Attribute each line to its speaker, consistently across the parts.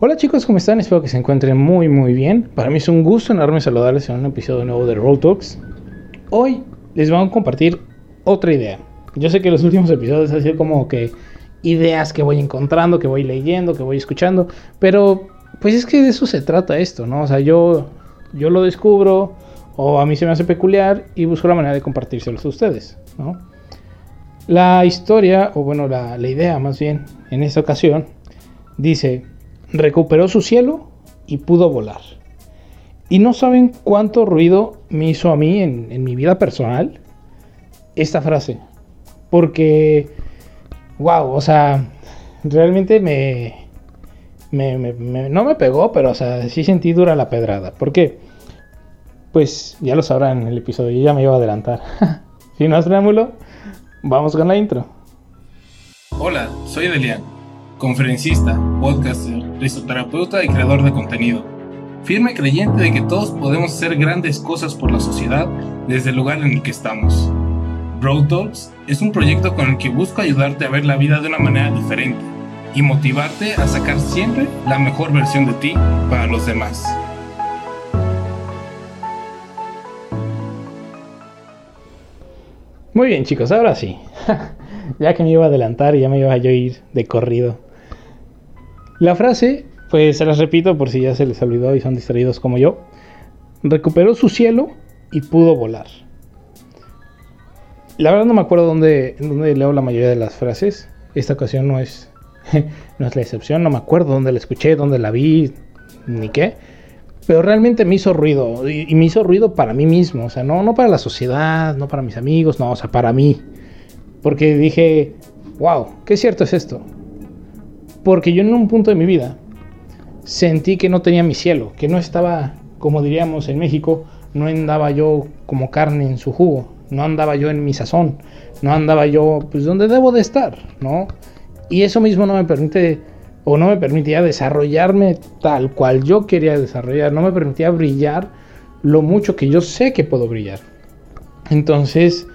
Speaker 1: Hola chicos, ¿cómo están? Espero que se encuentren muy muy bien. Para mí es un gusto enorme saludarles en un episodio nuevo de Roll Talks. Hoy les vamos a compartir otra idea. Yo sé que los últimos episodios han sido como que ideas que voy encontrando, que voy leyendo, que voy escuchando, pero pues es que de eso se trata esto, ¿no? O sea, yo, yo lo descubro o a mí se me hace peculiar y busco la manera de compartírselos a ustedes, ¿no? La historia, o bueno, la, la idea más bien, en esta ocasión, dice recuperó su cielo y pudo volar. Y no saben cuánto ruido me hizo a mí en, mi vida personal esta frase. Porque, wow, o sea, realmente me, no me pegó, pero o sea, sí sentí dura la pedrada. ¿Por qué? Pues ya lo sabrán en el episodio, ya me iba a adelantar. Sin más preámbulo, vamos con la intro.
Speaker 2: Hola, soy Delian, conferencista, podcaster risoterapeuta y creador de contenido. Firme creyente de que todos podemos hacer grandes cosas por la sociedad desde el lugar en el que estamos. Bro Talks es un proyecto con el que busco ayudarte a ver la vida de una manera diferente y motivarte a sacar siempre la mejor versión de ti para los demás.
Speaker 1: Muy bien chicos, ahora sí. ya que me iba a adelantar y ya me iba a ir de corrido la frase, pues se las repito por si ya se les olvidó y son distraídos como yo. Recuperó su cielo y pudo volar. La verdad no me acuerdo dónde, dónde leo la mayoría de las frases. Esta ocasión no es, no es la excepción. No me acuerdo dónde la escuché, dónde la vi, ni qué. Pero realmente me hizo ruido. Y, y, me hizo ruido para mí mismo. O sea, no, no para la sociedad, no para mis amigos, no, o sea, para mí. Porque dije, wow, qué cierto es esto. Porque yo en un punto de mi vida sentí que no tenía mi cielo, que no estaba, como diríamos en México, no andaba yo como carne en su jugo, no andaba yo en mi sazón, no andaba yo pues donde debo de estar, ¿no? Y eso mismo no me permite o no me permitía desarrollarme tal cual yo quería desarrollar, no me permitía brillar lo mucho que yo sé que puedo brillar. Entonces,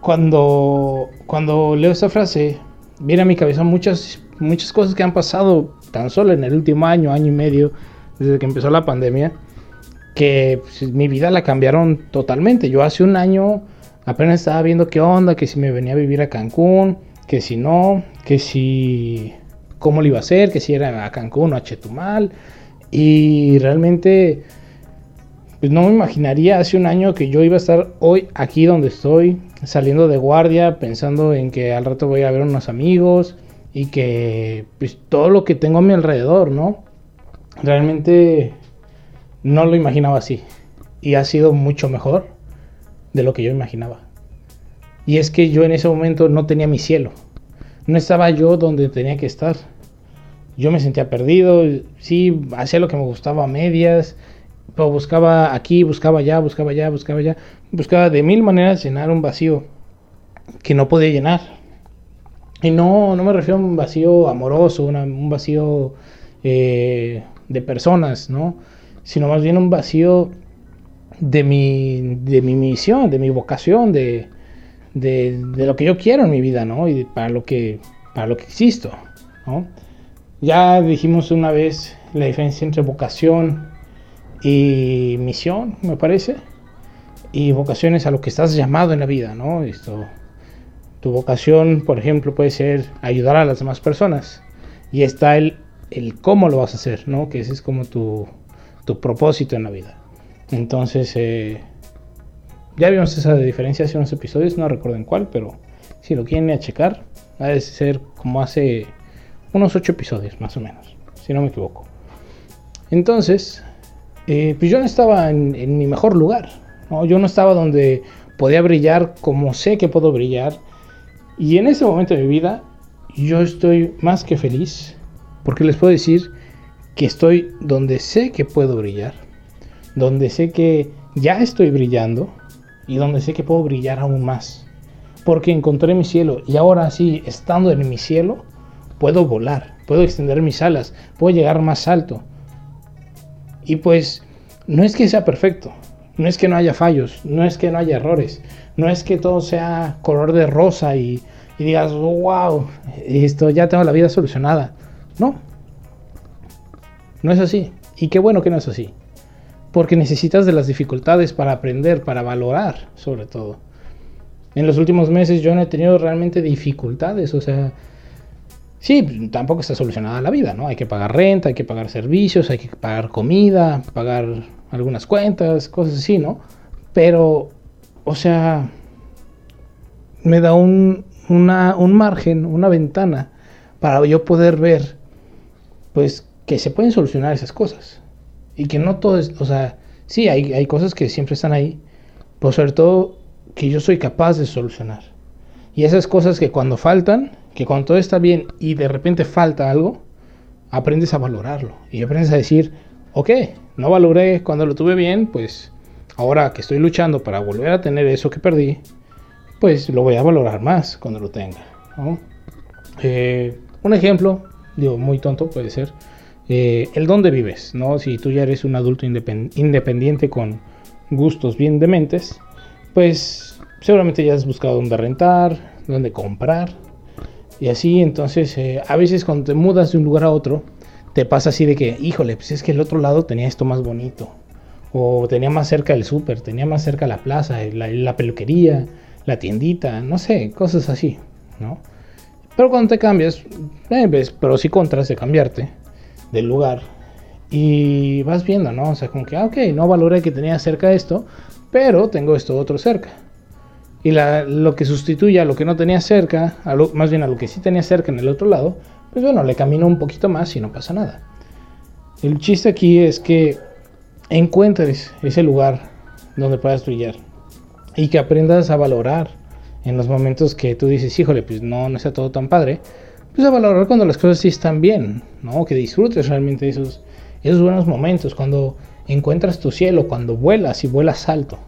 Speaker 1: cuando, cuando leo esta frase, viene a mi cabeza muchas, muchas cosas que han pasado tan solo en el último año, año y medio, desde que empezó la pandemia, que pues, mi vida la cambiaron totalmente. Yo hace un año apenas estaba viendo qué onda, que si me venía a vivir a Cancún, que si no, que si cómo lo iba a hacer, que si era a Cancún o a Chetumal. Y realmente pues no me imaginaría hace un año que yo iba a estar hoy aquí donde estoy, saliendo de guardia, pensando en que al rato voy a ver unos amigos y que pues todo lo que tengo a mi alrededor, ¿no? Realmente no lo imaginaba así y ha sido mucho mejor de lo que yo imaginaba. Y es que yo en ese momento no tenía mi cielo, no estaba yo donde tenía que estar. Yo me sentía perdido, sí, hacía lo que me gustaba a medias, pero buscaba aquí, buscaba allá, buscaba allá, buscaba allá. Buscaba de mil maneras llenar un vacío que no podía llenar. Y no, no me refiero a un vacío amoroso, un vacío eh, de personas, ¿no? Sino más bien un vacío de mi, de mi misión, de mi vocación, de, de, de, lo que yo quiero en mi vida, ¿no? Y para lo que, para lo que existo, ¿no? Ya dijimos una vez la diferencia entre vocación y misión, me parece, y vocaciones a lo que estás llamado en la vida, ¿no? Esto, tu vocación, por ejemplo, puede ser ayudar a las demás personas y está el, el cómo lo vas a hacer, ¿no? Que ese es como tu, tu propósito en la vida. Entonces, eh, ya vimos esa diferencia hace unos episodios, no recuerdo en cuál, pero si lo quieren a checar, ha de ser como hace unos ocho episodios, más o menos, si no me equivoco. Entonces, eh, pues yo no estaba en, mi mejor lugar. Yo no estaba donde podía brillar como sé que puedo brillar. Y en ese momento de mi vida yo estoy más que feliz porque les puedo decir que estoy donde sé que puedo brillar, donde sé que ya estoy brillando y donde sé que puedo brillar aún más. Porque encontré mi cielo y ahora sí, estando en mi cielo, puedo volar, puedo extender mis alas, puedo llegar más alto, y pues no es que sea perfecto, no es que no haya fallos, no es que no haya errores, no es que todo sea color de rosa y, digas, wow, esto ya tengo la vida solucionada. No, No es así. Y qué bueno que no es así. Porque necesitas de las dificultades para aprender, para valorar, sobre todo. En los últimos meses yo no he tenido realmente dificultades, o sea, sí, tampoco está solucionada la vida, ¿no? Hay que pagar renta, hay que pagar servicios, hay que pagar comida, pagar algunas cuentas, cosas así, ¿no? Pero, o sea, me da un, un margen, una ventana para yo poder ver, pues, que se pueden solucionar esas cosas. Y que no todo es, o sea, sí, hay, hay cosas que siempre están ahí, pero sobre todo que yo soy capaz de solucionar. Y esas cosas que cuando faltan, que cuando todo está bien y de repente falta algo, aprendes a valorarlo. Y aprendes a decir, ok, no valoré cuando lo tuve bien, pues ahora que estoy luchando para volver a tener eso que perdí, pues lo voy a valorar más cuando lo tenga. Eh, un ejemplo, digo, muy tonto puede ser, eh, el dónde vives, ¿no? Si tú ya eres un adulto independiente con gustos bien dementes, pues seguramente ya has buscado dónde rentar, dónde comprar, y así, entonces, eh, a veces cuando te mudas de un lugar a otro, te pasa así de que, híjole, pues es que el otro lado tenía esto más bonito, o tenía más cerca el súper, tenía más cerca la plaza, la peluquería, la tiendita, no sé, cosas así, ¿no? Pero cuando te cambias, eh, ves pros y contras de cambiarte del lugar y vas viendo, ¿no? O sea, como que, ah, ok, no valoré que tenía cerca esto, pero tengo esto otro cerca. Y la, lo que sustituye a lo que no tenía cerca, más bien a lo que sí tenía cerca en el otro lado, pues bueno, le camino un poquito más y no pasa nada. El chiste aquí es que encuentres ese lugar donde puedas brillar y que aprendas a valorar en los momentos que tú dices, híjole, pues no, no está todo tan padre, pues a valorar cuando las cosas sí están bien, ¿no? Que disfrutes realmente esos, esos buenos momentos, cuando encuentras tu cielo, cuando vuelas y vuelas alto.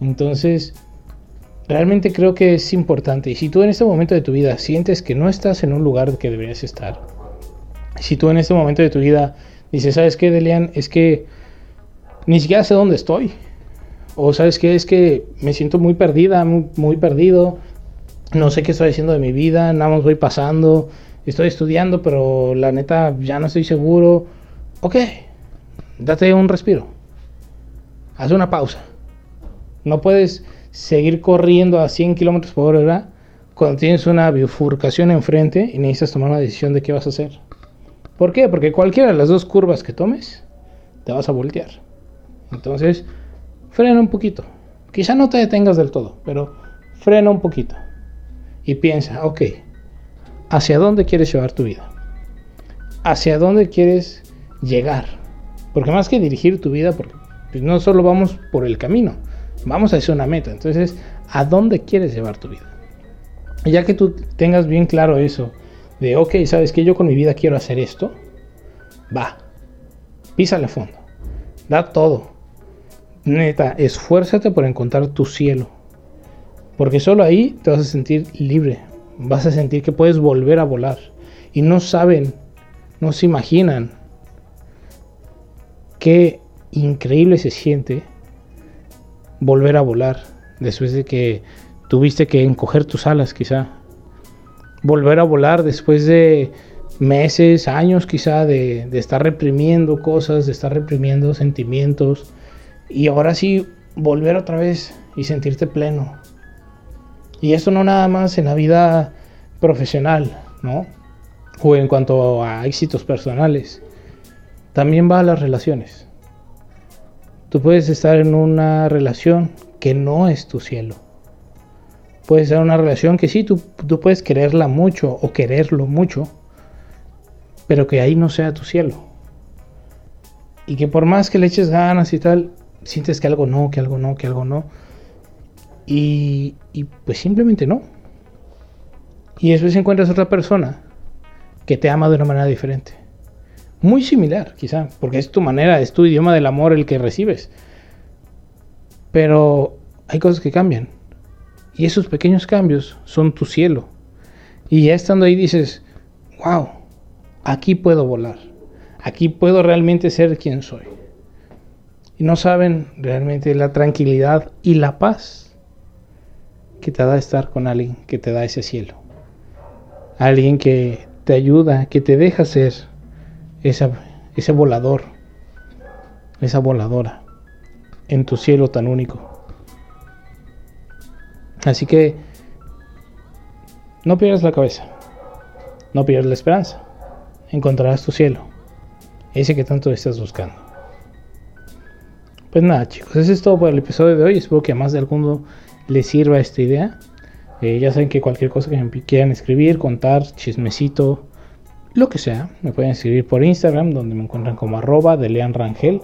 Speaker 1: Entonces, realmente creo que es importante. Y si tú en este momento de tu vida sientes que no estás en un lugar que deberías estar, si tú en este momento de tu vida dices, ¿sabes qué, Delian? Es que ni siquiera sé dónde estoy. O sabes qué, es que me siento muy perdida, muy, perdido. No sé qué estoy haciendo de mi vida, nada más voy pasando. Estoy estudiando, pero la neta ya no estoy seguro. Ok, date un respiro. Haz una pausa. No puedes seguir corriendo a 100 kilómetros por hora cuando tienes una bifurcación enfrente y necesitas tomar una decisión de qué vas a hacer. ¿Por qué? Porque cualquiera de las dos curvas que tomes, te vas a voltear. Entonces, frena un poquito. Quizá no te detengas del todo, pero frena un poquito. Y piensa, ok, ¿hacia dónde quieres llevar tu vida? ¿Hacia dónde quieres llegar? Porque más que dirigir tu vida, porque pues, no solo vamos por el camino, vamos a hacer una meta. Entonces, ¿a dónde quieres llevar tu vida? Y ya que tú tengas bien claro eso, de, ok, ¿sabes que Yo con mi vida quiero hacer esto. Va, písale a fondo, da todo, Neta, esfuérzate por encontrar tu cielo. Porque solo ahí te vas a sentir libre. Vas a sentir que puedes volver a volar. Y no saben, no se imaginan qué increíble se siente volver a volar después de que tuviste que encoger tus alas quizá. Volver a volar después de meses, años quizá de, de estar reprimiendo cosas, de estar reprimiendo sentimientos, y ahora sí volver otra vez y sentirte pleno. Y esto no nada más en la vida profesional, ¿no? O en cuanto a éxitos personales. También va a las relaciones. Tú puedes estar en una relación que no es tu cielo. Puede ser una relación que sí, tú, tú puedes quererla mucho o quererlo mucho, pero que ahí no sea tu cielo. Y que por más que le eches ganas y tal, sientes que algo no, que algo no, que algo no. Y, y pues simplemente no. Y después encuentras otra persona que te ama de una manera diferente. Muy similar, quizá, porque es tu manera, es tu idioma del amor el que recibes. Pero hay cosas que cambian. Y esos pequeños cambios son tu cielo. Y ya estando ahí dices, wow, aquí puedo volar. Aquí puedo realmente ser quien soy y no saben realmente la tranquilidad y la paz que te da estar con alguien que te da ese cielo. Alguien que te ayuda, que te deja ser esa, ese volador, esa voladora en tu cielo tan único. Así que no pierdas la cabeza, no pierdas la esperanza, encontrarás tu cielo, ese que tanto estás buscando. Pues nada chicos, eso es todo por el episodio de hoy, espero que a más de alguno les sirva esta idea. Eh, ya saben que cualquier cosa que quieran escribir, contar, chismecito, lo que sea, me pueden escribir por Instagram, donde me encuentran como arroba de Lean Rangel.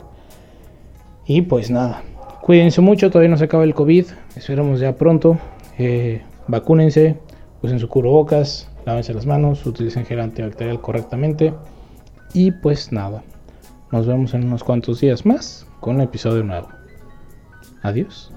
Speaker 1: Y pues nada, cuídense mucho, todavía no se acaba el COVID, esperamos ya pronto. Eh, vacúnense, usen su cubrebocas, lávense las manos, utilicen gel antibacterial correctamente. Y pues nada, nos vemos en unos cuantos días más con un episodio nuevo. Adiós.